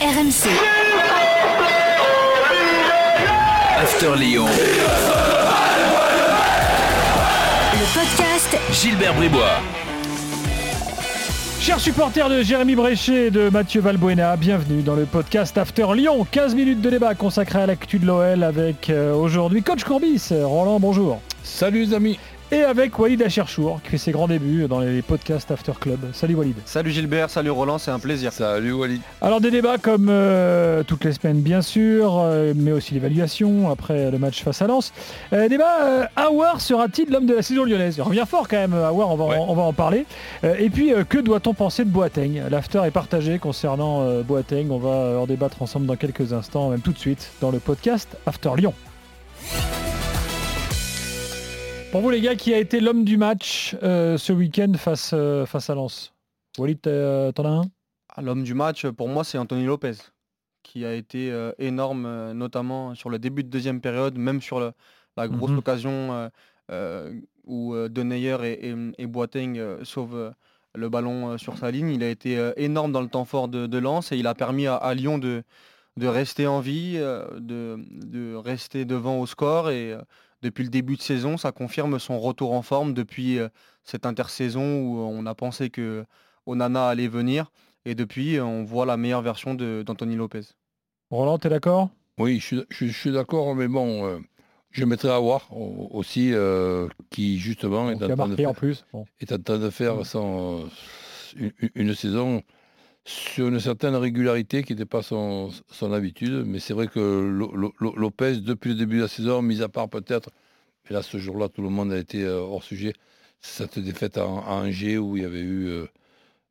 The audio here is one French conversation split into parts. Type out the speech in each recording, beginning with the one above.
RMC. After Lyon. Le podcast Gilbert Bribois. Chers supporters de Jérémy Bréchet et de Mathieu Valbuena, bienvenue dans le podcast After Lyon. 15 minutes de débat consacré à l'actu de l'OL avec euh, aujourd'hui Coach Courbis. Roland, bonjour. Salut les amis Et avec Walid Acherchour qui fait ses grands débuts dans les podcasts After Club. Salut Walid. Salut Gilbert, salut Roland, c'est un plaisir. Salut Walid Alors des débats comme euh, toutes les semaines bien sûr, euh, mais aussi l'évaluation après le match face à Lens. Euh, débat, euh, Aouar sera-t-il l'homme de la saison lyonnaise? Il revient fort quand même Aouar, on va, Ouais. on va en parler. Euh, et puis euh, que doit-on penser de Boateng? L'after est partagé concernant euh, Boateng, on va en débattre ensemble dans quelques instants, même tout de suite, dans le podcast After Lyon. Pour vous les gars, qui a été l'homme du match euh, ce week-end face, euh, face à Lens? Walid, t'as- t'en as un? Ah, L'homme du match, pour moi, c'est Anthony Lopez, qui a été euh, énorme, euh, notamment sur le début de deuxième période, même sur le- la grosse Mhm. occasion euh, euh, où euh, Denayer et, et, et Boateng euh, sauvent euh, le ballon euh, sur sa ligne. Il a été euh, énorme dans le temps fort de, de Lens et il a permis à, à Lyon de, de rester en vie, euh, de, de rester devant au score. Et euh, depuis le début de saison, ça confirme son retour en forme depuis euh, cette intersaison où on a pensé que Onana allait venir. Et depuis, on voit la meilleure version de- d'Anthony Lopez. Roland, t'es d'accord? Oui, je suis, je suis- je suis d'accord, mais bon, euh, je mettrai à voir au- aussi, euh, qui justement est en, a train de en faire, plus. Bon. est en train de faire Mm. son, une, une saison sur une certaine régularité qui n'était pas son, son habitude. Mais c'est vrai que Lo- Lo- Lo- Lopez, depuis le début de la saison, mis à part peut-être, et là ce jour-là, tout le monde a été euh, hors sujet, cette défaite à, Angers où il y avait eu euh,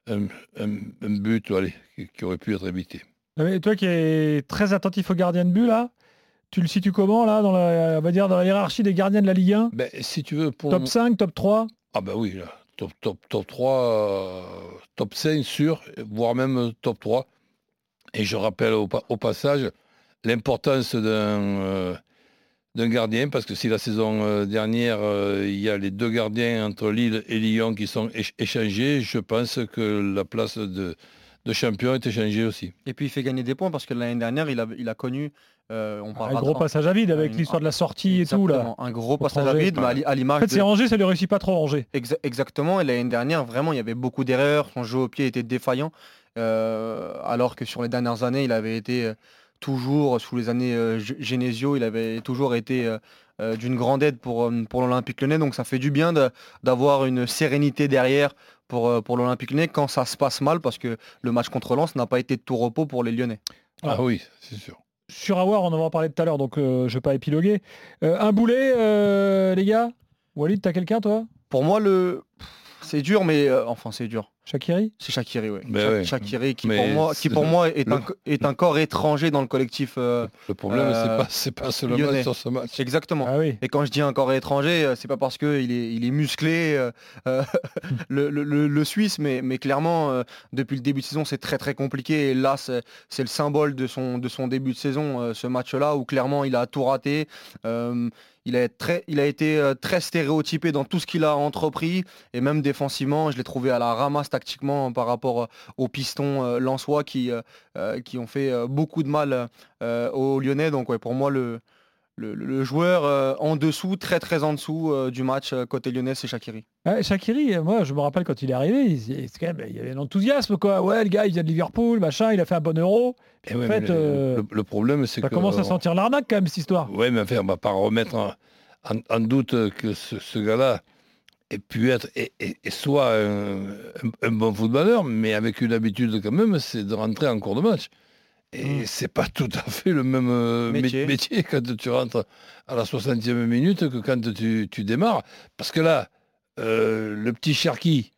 un, un- un but allez, qui, aurait pu être évité. Mais toi qui es très attentif au gardien de but là, tu le situes comment là dans la, on va dire dans la hiérarchie des gardiens de la Ligue 1 Ben, si tu veux, pour... Top 5, top 3 Ah ben oui, là, top, top, top 3, euh, top 5 sûr, voire même euh, top 3. Et je rappelle au, pa- au passage l'importance d'un euh, d'un gardien, parce que si la saison euh, dernière, euh, il y a les deux gardiens entre Lille et Lyon qui sont éch- échangés, je pense que la place de, champion est échangée aussi. Et puis, il fait gagner des points parce que l'année dernière, il a connu. Euh, on Un gros de- passage à vide avec l'histoire de la sortie et tout là. Un gros passage à vide, mais à l'i- à En l'image fait, de- c'est Angers, ça lui réussit pas trop Angers. Exa- exactement. Et l'année dernière, vraiment, il y avait beaucoup d'erreurs. Son jeu au pied était défaillant. euh, alors que sur les dernières années, il avait été euh, toujours, sous les années euh, Genesio, il avait toujours été euh, euh, d'une grande aide pour, pour l'Olympique Lyonnais. Donc ça fait du bien d'avoir une sérénité derrière pour, pour l'Olympique Lyonnais quand ça se passe mal, parce que le match contre Lens n'a pas été de tout repos pour les Lyonnais. Ah. Ah oui, c'est sûr. Sur Awar, on en va parler tout à l'heure, donc euh, je vais pas épiloguer. Euh, un boulet, euh, les gars? Walid, t'as quelqu'un toi? Pour moi, le... c'est dur, mais euh, enfin c'est dur. Shakiri C'est Shakiri, oui. Ben ouais. Shakiri qui Mais pour moi, qui pour moi est, le- un, est un corps étranger dans le collectif. euh, Le problème, c'est Euh, pas, c'est pas seulement Lyonnais. sur ce match. exactement. Ah oui. Et quand je dis un corps étranger, c'est pas parce qu'il est, il est musclé, le, le- le- le Suisse, mais, mais clairement, euh, depuis le début de saison, c'est très très compliqué. Et là, c'est le symbole de son, de son début de saison, euh, ce match-là, où clairement, il a tout raté. Il, a été euh, très stéréotypé dans tout ce qu'il a entrepris. Et même défensivement, je l'ai trouvé à la ramasse tactiquement par rapport euh, aux pistons euh, lensois qui, ont fait beaucoup de mal aux Lyonnais. Donc pour moi, le, le, le joueur euh, en dessous, très très en dessous euh, du match euh, côté lyonnais, c'est Shakiri. Ouais, Shakiri, moi je me rappelle quand il est arrivé, il, c'est quand même, il y avait un enthousiasme quoi. Ouais, le gars il vient de Liverpool, machin, il a fait un bon euro. Eh en ouais, fait, le- euh, problème, c'est Ça que... commence à sentir l'arnaque quand même cette histoire. Oui, mais enfin, on va pas remettre en, en- en doute que ce, ce gars-là ait pu être et, et- et soit un, un- un bon footballeur, mais avec une habitude quand même, c'est de rentrer en cours de match. Et Mm. c'est pas tout à fait le même euh, mé- Métier. métier. quand tu rentres à la 60e minute que quand tu, tu démarres. Parce que là, euh, le petit Cherki,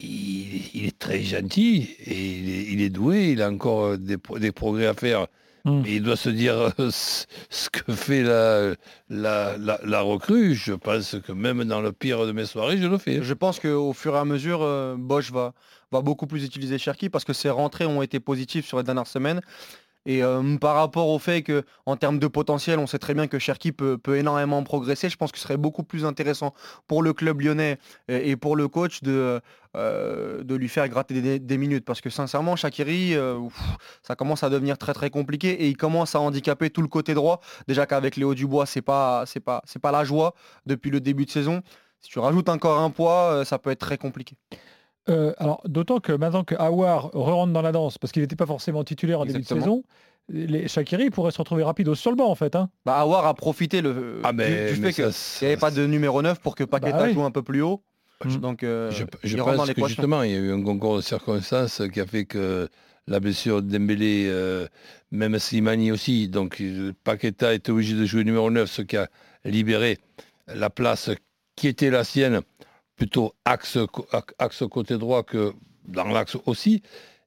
il, il est très gentil et il est, il est doué, il a encore des, pro- des progrès à faire. Mm. Mais il doit se dire euh, ce ce que fait la, la, la, la recrue. Je pense que même dans le pire de mes soirées, je le fais. Je pense qu'au fur et à mesure, euh, Bosch va, va beaucoup plus utiliser Cherki parce que ses rentrées ont été positives sur les dernières semaines. Et euh, par rapport au fait que, en termes de potentiel, on sait très bien que Cherki peut, peut énormément progresser. Je pense que ce serait beaucoup plus intéressant pour le club lyonnais et, pour le coach de, euh, de lui faire gratter des, minutes. Parce que sincèrement, Shakiri, euh, ça commence à devenir très très compliqué et il commence à handicaper tout le côté droit. Déjà qu'avec Léo Dubois, c'est pas, c'est pas, c'est pas la joie depuis le début de saison. Si tu rajoutes encore un poids, ça peut être très compliqué. Euh, alors, d'autant que maintenant que Awar re-rentre dans la danse, parce qu'il n'était pas forcément titulaire en début de saison, les Shakiri pourraient se retrouver rapidos sur le banc en fait. Hein. Bah, Awar a profité le, Ah, du, mais, du mais fait qu'il n'y avait pas de numéro 9 pour que Paqueta Bah oui. joue un peu plus haut. Donc, euh, Je, rentre dans pense que l'équation. justement, il y a eu un concours de circonstances qui a fait que la blessure de Dembélé, euh, même Slimani aussi, donc euh, Paqueta était obligé de jouer numéro 9, ce qui a libéré la place qui était la sienne, plutôt axe, axe côté droit que dans l'axe aussi.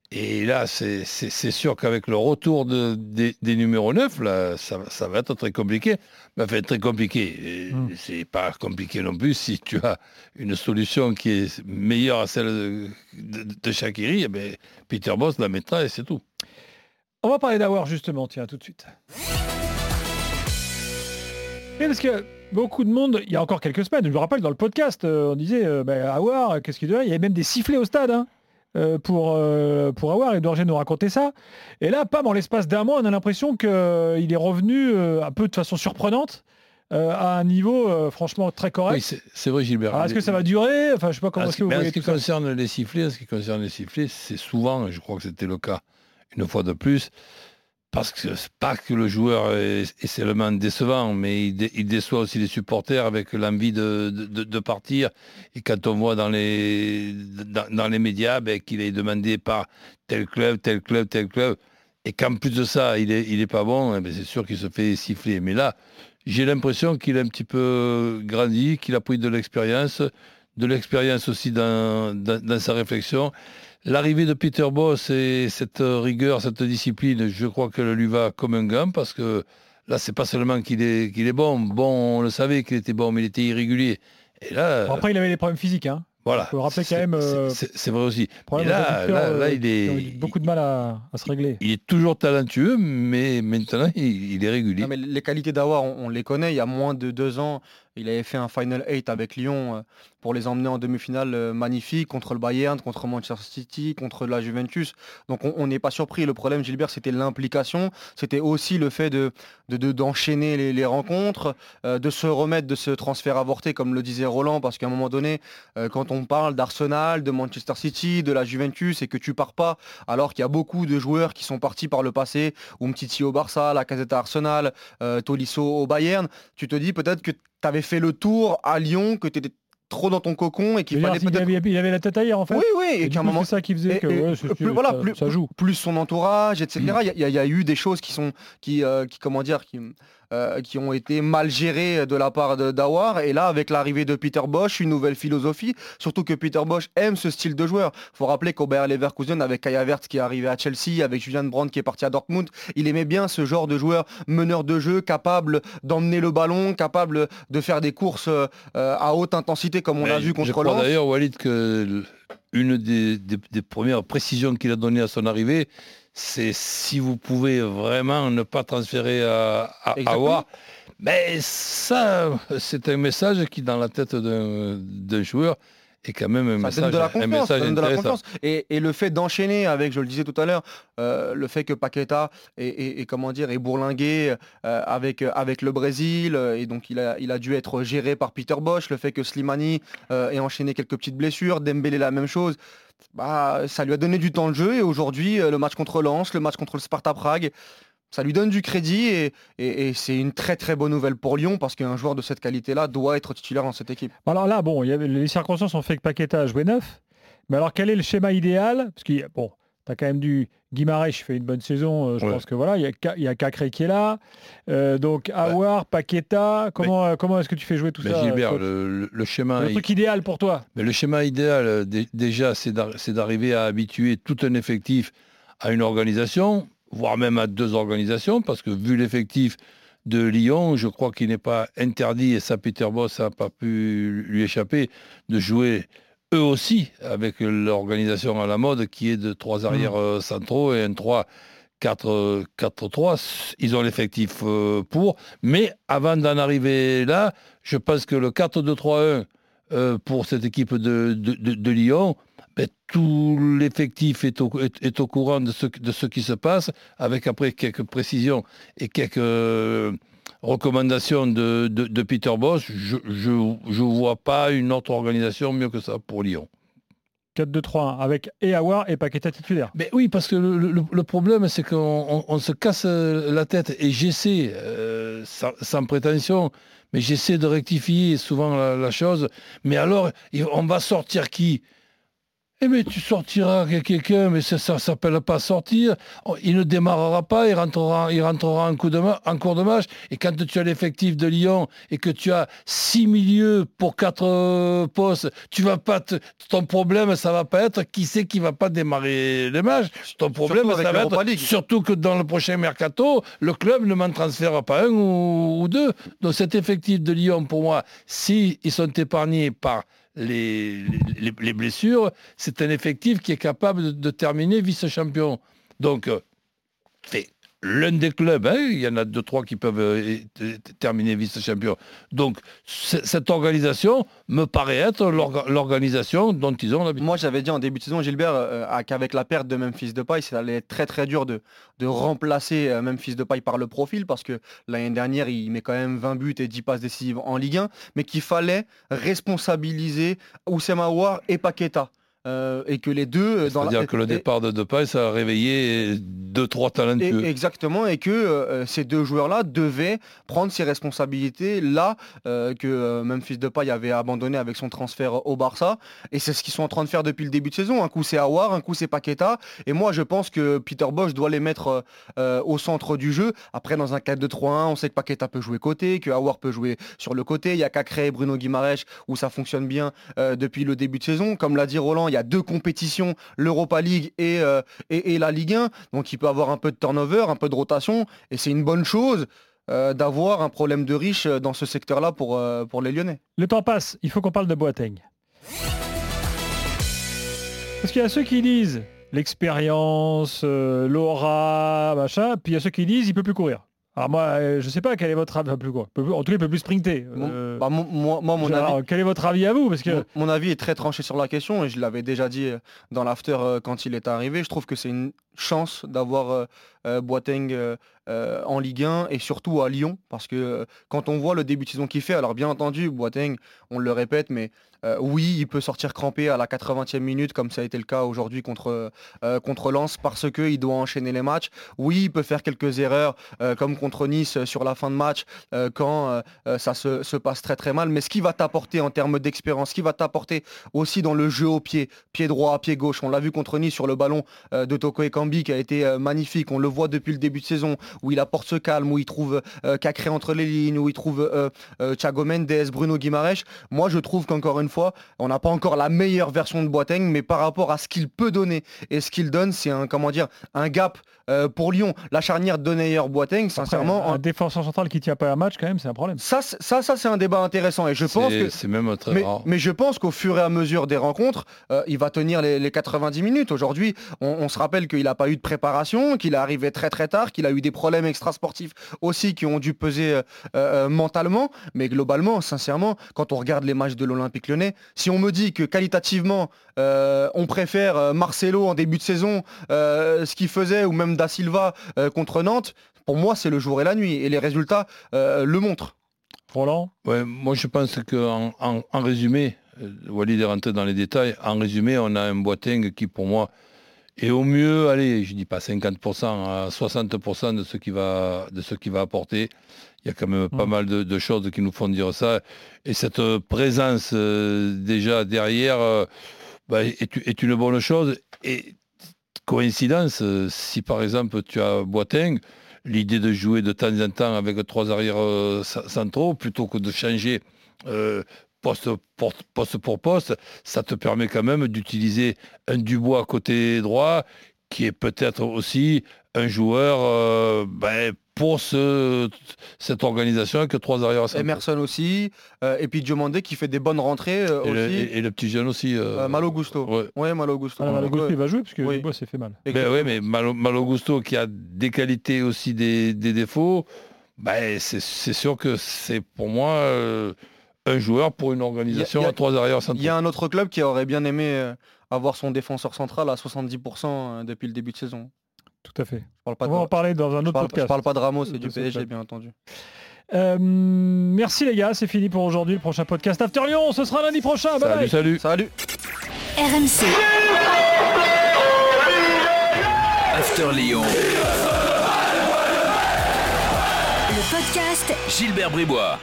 Et là, c'est sûr qu'avec le retour de- des, des numéros 9, là, ça, ça va être très compliqué. Mais enfin, très compliqué. Et Mm. C'est pas compliqué non plus si tu as une solution qui est meilleure à celle de, de, de Shaqiri, eh ben, Peter Boss la mettra et c'est tout. On va parler d'Awar justement, tiens, tout de suite. Et parce que beaucoup de monde, il y a encore quelques semaines, je me rappelle dans le podcast, euh, on disait euh, bah, Awar, qu'est-ce qu'il devient Il y avait même des sifflets au stade hein, euh, pour, euh, pour Awar, et Dorgé nous racontait ça. Et là, pam, en l'espace d'un mois, on a l'impression qu'il est revenu euh, un peu de façon surprenante euh, à un niveau euh, franchement très Oui, correct. c'est c'est vrai, Gilbert. Alors, est-ce que ça va durer? Enfin, je sais pas comment En est-ce que vous voyez ce qui concerne les sifflets, en ce qui concerne les sifflets, c'est souvent, et je crois que c'était le cas une fois de plus, parce que pas que le joueur est, seulement décevant, mais il, dé- il déçoit aussi les supporters avec l'envie de, de- partir. Et quand on voit dans les, dans, les médias ben, qu'il est demandé par tel club, tel club, tel club, et qu'en plus de ça, il est, il est pas bon, eh ben, c'est sûr qu'il se fait siffler. Mais là, j'ai l'impression qu'il a un petit peu grandi, qu'il a pris de l'expérience, de l'expérience aussi dans- dans sa réflexion. L'arrivée de Peter Boss et cette rigueur, cette discipline, je crois qu'elle lui va comme un gant parce que là, c'est pas seulement qu'il est, qu'il est bon. Bon, on le savait qu'il était bon, mais il était irrégulier. Et là, Bon, après, il avait des problèmes physiques. Hein. voilà. faut rappeler quand C'est- même, euh, c'est- vrai aussi. Et là, adducteurs, là, là, euh, il est, beaucoup de mal à, à se régler. il est toujours talentueux, mais maintenant, il, il est régulier. Non, mais les qualités d'Awar, on, on les connaît. Il y a moins de deux ans, il avait fait un Final 8 avec Lyon euh, pour les emmener en demi-finale euh, magnifique contre le Bayern, contre Manchester City, contre la Juventus. Donc on n'est pas surpris. Le problème, Gilbert, c'était l'implication. C'était aussi le fait de de- de- d'enchaîner les, rencontres, euh, de se remettre de ce transfert avorté, comme le disait Roland, parce qu'à un moment donné, quand on parle d'Arsenal, de Manchester City, de la Juventus, et que tu pars pas, alors qu'il y a beaucoup de joueurs qui sont partis par le passé, Umtiti au Barça, Lacazette à Arsenal, Tolisso au Bayern, tu te dis peut-être que tu avais fait le tour à Lyon, que tu étais trop dans ton cocon et qu'il Il, fallait peut-être... avait, il avait la tête ailleurs en fait. Oui, oui, Et, et qu'à un moment... c'est ça qui faisait et- que ouais, plus- voilà, ça, plus, ça joue. plus son entourage, etc. Il y, a- il y a- il y a eu des choses qui sont, qui, euh, qui comment dire, qui, euh, qui ont été mal gérées de la part de Dawar. Et là, avec l'arrivée de Peter Bosch, une nouvelle philosophie. Surtout que Peter Bosch aime ce style de joueur. faut rappeler qu'au Bayer Leverkusen, avec Kai Havertz qui est arrivé à Chelsea, avec Julian Brandt qui est parti à Dortmund, il aimait bien ce genre de joueur meneur de jeu, capable d'emmener le ballon, capable de faire des courses euh, à haute intensité, comme on Mais a vu contre Lens. d'ailleurs, Walid, que une des, des- des premières précisions qu'il a données à son arrivée, c'est si vous pouvez vraiment ne pas transférer à, à. Mais ça, c'est un message qui, dans la tête d'un joueur, est quand même un Ça donne message, de la confiance, message ça donne de la intéressant. confiance. Et, et le fait d'enchaîner avec, je le disais tout à l'heure, euh, le fait que Paqueta est, est- est, comment dire, est bourlingué euh, avec, euh, avec le Brésil, et donc il a, il a dû être géré par Peter Bosch, le fait que Slimani euh, ait enchaîné quelques petites blessures, Dembélé la même chose, bah, ça lui a donné du temps de jeu, et aujourd'hui, le match contre Lens, le match contre le Sparta Prague, ça lui donne du crédit et, et- et c'est une très très bonne nouvelle pour Lyon parce qu'un joueur de cette qualité-là doit être titulaire dans cette équipe. Alors là, bon, il y avait, les circonstances ont fait que Paqueta a joué neuf. Mais alors, quel est le schéma idéal? Parce que, bon, tu as quand même du Guimarães fait une bonne saison. euh, je Ouais. pense que voilà, il y a, Ka- il y a Cacré qui est là. Euh, donc, Awar, Paqueta, comment, euh, comment est-ce que tu fais jouer tout Mais ça Gilbert, le, schéma, Le il- truc idéal pour toi? Mais le schéma idéal, dé- déjà, c'est d'arriver à habituer tout un effectif à une organisation, voire même à deux organisations, parce que vu l'effectif de Lyon, je crois qu'il n'est pas interdit, et ça Peter Boss n'a pas pu lui échapper, de jouer eux aussi avec l'organisation à la mode qui est de trois arrières euh, centraux et un 3 4-3, ils ont l'effectif euh, pour. Mais avant d'en arriver là, je pense que le 4-2-3-1 euh, pour cette équipe de, de, Lyon, ben, tout l'effectif est au, est, au, courant de ce, de ce qui se passe, avec après quelques précisions et quelques euh, recommandations de, de, Peter Boss. Je ne vois pas une autre organisation mieux que ça pour Lyon. 4-2-3-1 avec et Awar et Paqueta titulaire. Mais oui, parce que le, problème, c'est qu'on se casse la tête et j'essaie, euh, sans, prétention, mais j'essaie de rectifier souvent la, chose. Mais alors, on va sortir qui? Eh mais tu sortiras quelqu'un, mais ça ne s'appelle pas sortir. Oh, il ne démarrera pas, il rentrera, il rentrera en, coup de en cours de match. Et quand tu as l'effectif de Lyon et que tu as six milieux pour quatre euh, postes, tu vas pas ton problème, ça va pas être qui c'est qui va pas démarrer les matchs. Ton problème, ça va être surtout que dans le prochain mercato, le club ne m'en transfère pas un ou, deux. Donc cet effectif de Lyon, pour moi, s'ils sont épargnés par les, les, blessures, c'est un effectif qui est capable de, terminer vice-champion. Donc, euh, fait l'un des clubs, hein, il y en a deux, trois qui peuvent euh, terminer vice-champion. Donc, cette organisation me paraît être l'organisation dont ils ont l'habitude. Moi, j'avais dit en début de saison, Gilbert, euh, qu'avec la perte de Memphis Depay, ça allait être très très dur de, remplacer euh, Memphis Depay par le profil, parce que l'année dernière, il met quand même 20 buts et 10 passes décisives en Ligue 1, mais qu'il fallait responsabiliser Oussema Aouar et Paqueta. Euh, et que les deux... Euh, C'est-à-dire que le départ de Depay, ça a réveillé deux, trois talentueux. exactement, et que euh, ces deux joueurs-là devaient prendre ces responsabilités là que Memphis Depay avait abandonné avec son transfert au Barça. Et c'est ce qu'ils sont en train de faire depuis le début de saison. Un coup c'est Awar, un coup c'est Paqueta. Et moi je pense que Peter Bosch doit les mettre au centre du jeu. Après dans un 4-2-3-1, on sait que Paqueta peut jouer côté, que Awar peut jouer sur le côté. Il y a qu'à créer Bruno Guimaraes où ça fonctionne bien depuis le début de saison. Comme l'a dit Roland, il y a deux compétitions, l'Europa League euh, et, et, la Ligue 1. Donc il peut avoir un peu de turnover, un peu de rotation. Et c'est une bonne chose. Euh, d'avoir un problème de riche euh, dans ce secteur-là pour, pour les Lyonnais. Le temps passe, il faut qu'on parle de Boateng. Parce qu'il y a ceux qui disent l'expérience, l'aura, machin, puis il y a ceux qui disent il peut plus courir. Alors moi, euh, je sais pas quel est votre avis. Plus quoi. En tout cas, il peut plus sprinter. Euh, bah, moi, mon avis, quel est votre avis à vous? Parce que mon, avis est très tranché sur la question et je l'avais déjà dit euh, dans l'after quand il est arrivé. Je trouve que c'est une chance d'avoir Boateng en Ligue 1 et surtout à Lyon parce que quand on voit le début de saison qu'il fait, alors bien entendu, Boateng, on le répète, mais euh, oui, il peut sortir crampé à la 80e minute, comme ça a été le cas aujourd'hui contre, euh, contre Lens, parce qu'il doit enchaîner les matchs. Oui, il peut faire quelques erreurs, euh, comme contre Nice sur la fin de match, quand ça se, passe très très mal. Mais ce qui va t'apporter en termes d'expérience, ce qui va t'apporter aussi dans le jeu au pied, pied droit, pied gauche, on l'a vu contre Nice sur le ballon de Toko Qui a été magnifique. On le voit depuis le début de saison, où il apporte ce calme, où il trouve Cacré entre les lignes, où il trouve Thiago Mendes, Bruno Guimaraes. Moi, je trouve qu'encore une fois, on n'a pas encore la meilleure version de Boateng, mais par rapport à ce qu'il peut donner et ce qu'il donne, c'est un comment dire un gap euh, pour Lyon. La charnière Donner Boateng, sincèrement, un défenseur central qui tient pas un match quand même, c'est un problème. Ça, ça, ça c'est un débat intéressant et je pense que c'est même très mais, mais, je pense qu'au fur et à mesure des rencontres, euh, il va tenir les, 90 minutes. Aujourd'hui, on, se rappelle qu'il n'a pas eu de préparation, qu'il est arrivé très très tard, qu'il a eu des problèmes extrasportifs aussi qui ont dû peser euh, mentalement, mais globalement, sincèrement, quand on regarde les matchs de l'Olympique Lyonnais, si on me dit que qualitativement, euh, on préfère Marcelo en début de saison, euh, ce qu'il faisait, ou même Da Silva contre Nantes, pour moi, c'est le jour et la nuit. Et les résultats le montrent. Roland ouais, Moi, je pense qu'en en, résumé, Walid est rentré dans les détails, en résumé, on a un Boateng qui, pour moi, est au mieux, allez, je dis pas 50%, à 60% de ce qu'il va, de ce qui va apporter. Il y a quand même pas mm. mal de, choses qui nous font dire ça. Et cette présence euh, déjà derrière euh, bah, est, une bonne chose. Et coïncidence, euh, si par exemple tu as Boateng, l'idée de jouer de temps en temps avec trois arrières centraux, plutôt que de changer poste pour, poste poste, ça te permet quand même d'utiliser un Dubois côté droit qui est peut-être aussi un joueur euh, ben, pour ce, cette organisation avec trois arrières. Emerson aussi, euh, et puis Diomandé qui fait des bonnes rentrées euh, Et le, aussi. et- et le petit jeune aussi. euh, Euh, Malo Gusto. ouais. Ouais, Malo Gusto. Ah, Malo Gusto, il va jouer parce que oui. Dubois s'est fait mal. Ben ouais, mais Malo, Malo Gusto qui a des qualités aussi des, des défauts, ben c'est c'est sûr que c'est pour moi euh, un joueur pour une organisation Il y a- à trois arrières Il y a un autre club qui aurait bien aimé avoir son défenseur central à 70% euh, depuis le début de saison. Tout à fait. Je parle pas On de, va en parler dans un je autre parle, je podcast. parle pas de Ramos et du PSG, bien entendu. Euh, merci les gars, c'est fini pour aujourd'hui. Le prochain podcast After Lyon, ce sera lundi prochain. Bye Salut, bye. salut. Salut RMC. After Lyon. Le podcast Gilbert Bribois.